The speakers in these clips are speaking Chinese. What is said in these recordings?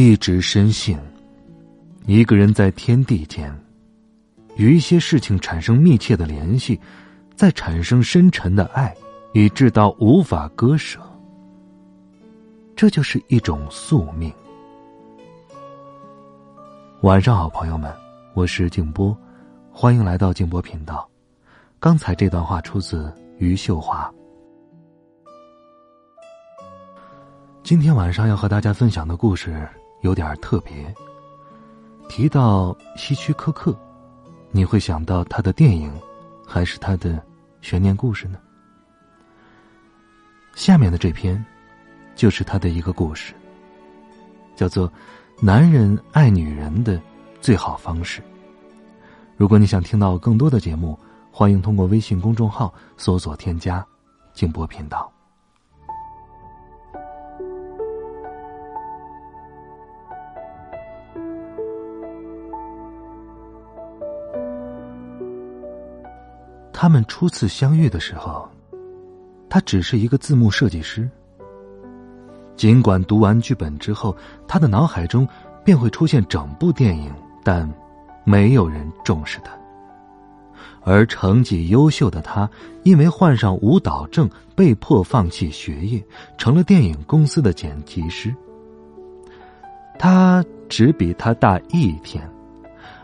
一直深信，一个人在天地间，与一些事情产生密切的联系，再产生深沉的爱，以致到无法割舍。这就是一种宿命。晚上好，朋友们，我是静波，欢迎来到静波频道。刚才这段话出自余秀华。今天晚上要和大家分享的故事。有点特别。提到希区柯克，你会想到他的电影，还是他的悬念故事呢？下面的这篇，就是他的一个故事，叫做《男人爱女人的最好方式》。如果你想听到更多的节目，欢迎通过微信公众号搜索添加“静波频道”。他们初次相遇的时候，他只是一个字幕设计师。尽管读完剧本之后，他的脑海中便会出现整部电影，但没有人重视他。而成绩优秀的他，因为患上舞蹈症，被迫放弃学业，成了电影公司的剪辑师。他只比他大一天，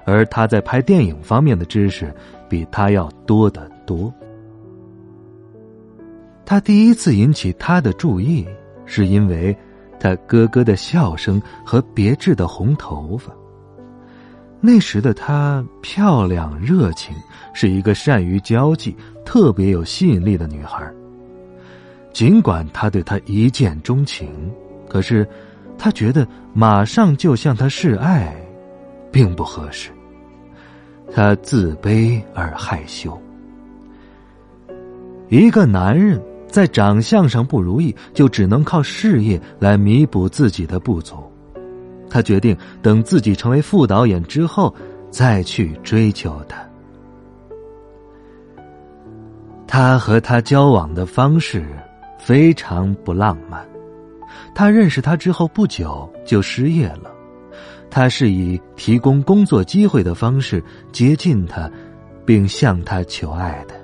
而他在拍电影方面的知识。比他要多得多。他第一次引起他的注意，是因为他咯咯的笑声和别致的红头发。那时的她漂亮热情，是一个善于交际、特别有吸引力的女孩。尽管他对她一见钟情，可是他觉得马上就向她示爱，并不合适。他自卑而害羞。一个男人在长相上不如意，就只能靠事业来弥补自己的不足。他决定等自己成为副导演之后，再去追求她。他和她交往的方式非常不浪漫。他认识她之后不久就失业了。他是以提供工作机会的方式接近他，并向他求爱的。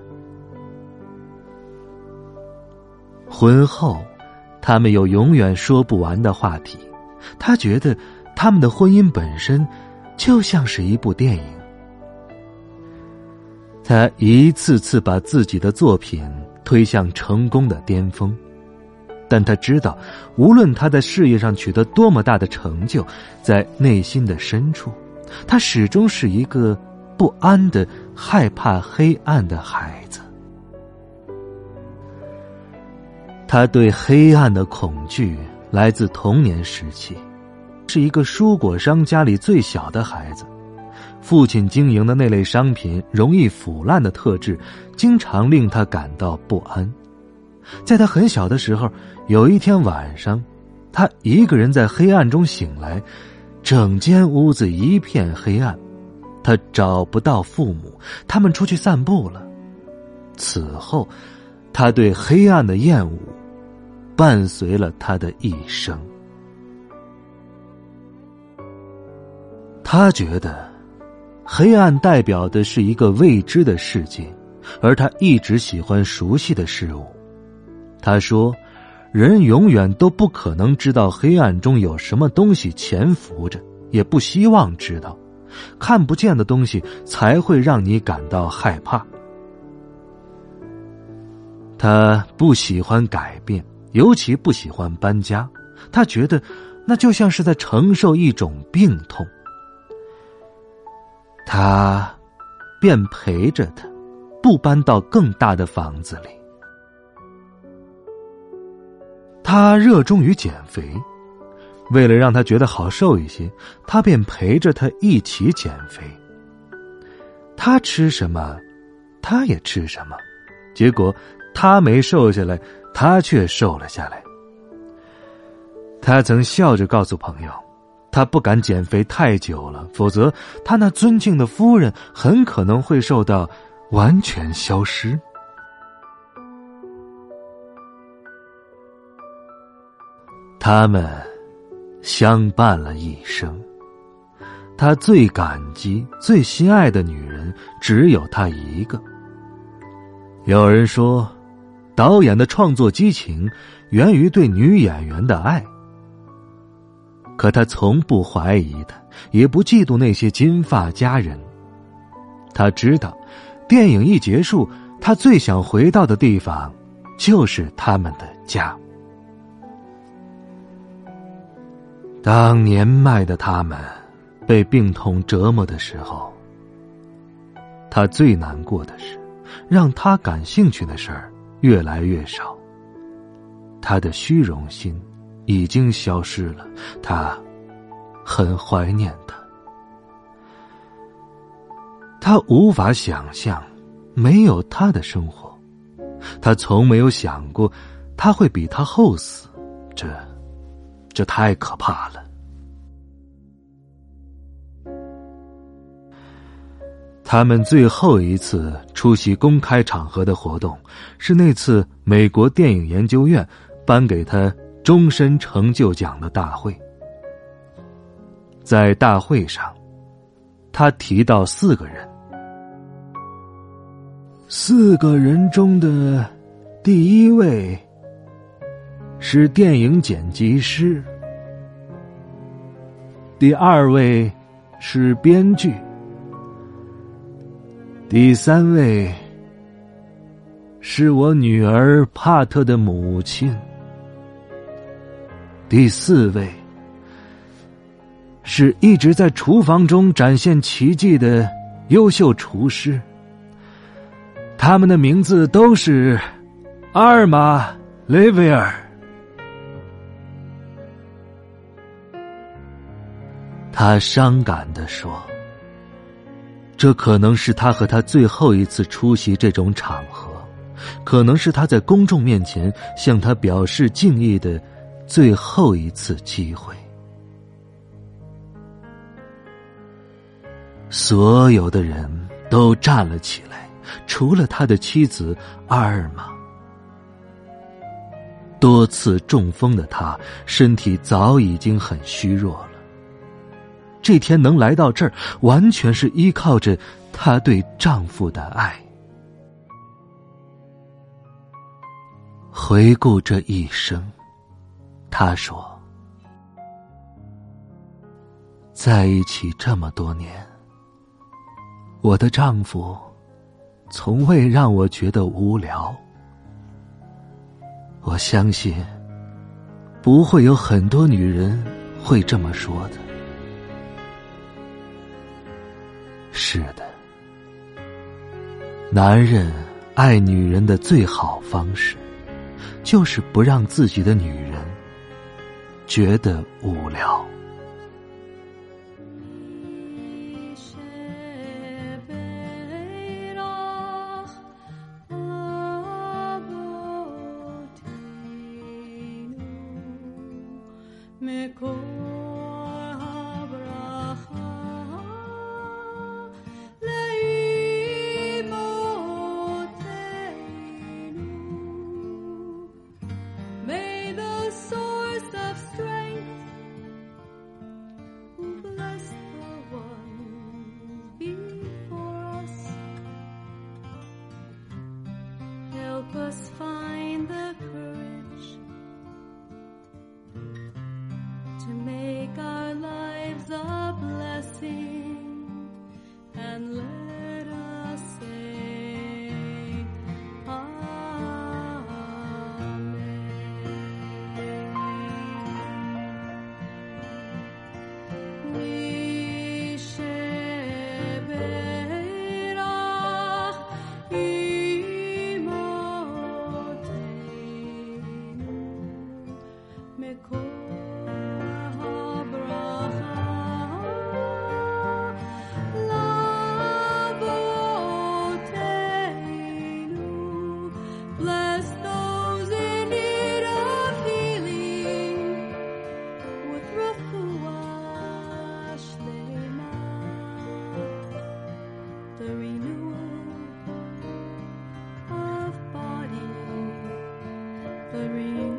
婚后，他们有永远说不完的话题。他觉得他们的婚姻本身就像是一部电影。他一次次把自己的作品推向成功的巅峰。但他知道，无论他在事业上取得多么大的成就，在内心的深处，他始终是一个不安的、害怕黑暗的孩子。他对黑暗的恐惧来自童年时期，是一个蔬果商家里最小的孩子，父亲经营的那类商品容易腐烂的特质，经常令他感到不安。在他很小的时候，有一天晚上，他一个人在黑暗中醒来，整间屋子一片黑暗，他找不到父母，他们出去散步了。此后，他对黑暗的厌恶伴随了他的一生。他觉得，黑暗代表的是一个未知的世界，而他一直喜欢熟悉的事物。他说：“人永远都不可能知道黑暗中有什么东西潜伏着，也不希望知道。看不见的东西才会让你感到害怕。”他不喜欢改变，尤其不喜欢搬家。他觉得那就像是在承受一种病痛。他便陪着他，不搬到更大的房子里。他热衷于减肥，为了让他觉得好受一些，他便陪着他一起减肥。他吃什么，他也吃什么，结果他没瘦下来，他却瘦了下来。他曾笑着告诉朋友，他不敢减肥太久了，否则他那尊敬的夫人很可能会瘦到完全消失。他们相伴了一生，他最感激、最心爱的女人只有他一个。有人说，导演的创作激情源于对女演员的爱。可他从不怀疑的，也不嫉妒那些金发佳人。他知道，电影一结束，他最想回到的地方，就是他们的家。当年迈的他们被病痛折磨的时候，他最难过的是，让他感兴趣的事儿越来越少。他的虚荣心。已经消失了，他很怀念他。他无法想象没有他的生活，他从没有想过他会比他后死，这这太可怕了。他们最后一次出席公开场合的活动，是那次美国电影研究院颁给他。终身成就奖的大会，在大会上，他提到四个人，四个人中的第一位是电影剪辑师，第二位是编剧，第三位是我女儿帕特的母亲。第四位是一直在厨房中展现奇迹的优秀厨师，他们的名字都是阿尔玛·雷维尔。他伤感的说：“这可能是他和他最后一次出席这种场合，可能是他在公众面前向他表示敬意的。”最后一次机会，所有的人都站了起来，除了他的妻子阿尔玛。多次中风的他，身体早已经很虚弱了。这天能来到这儿，完全是依靠着她对丈夫的爱。回顾这一生。她说：“在一起这么多年，我的丈夫从未让我觉得无聊。我相信，不会有很多女人会这么说的。是的。男人爱女人的最好方式就是不让自己的女人觉得无聊。memory.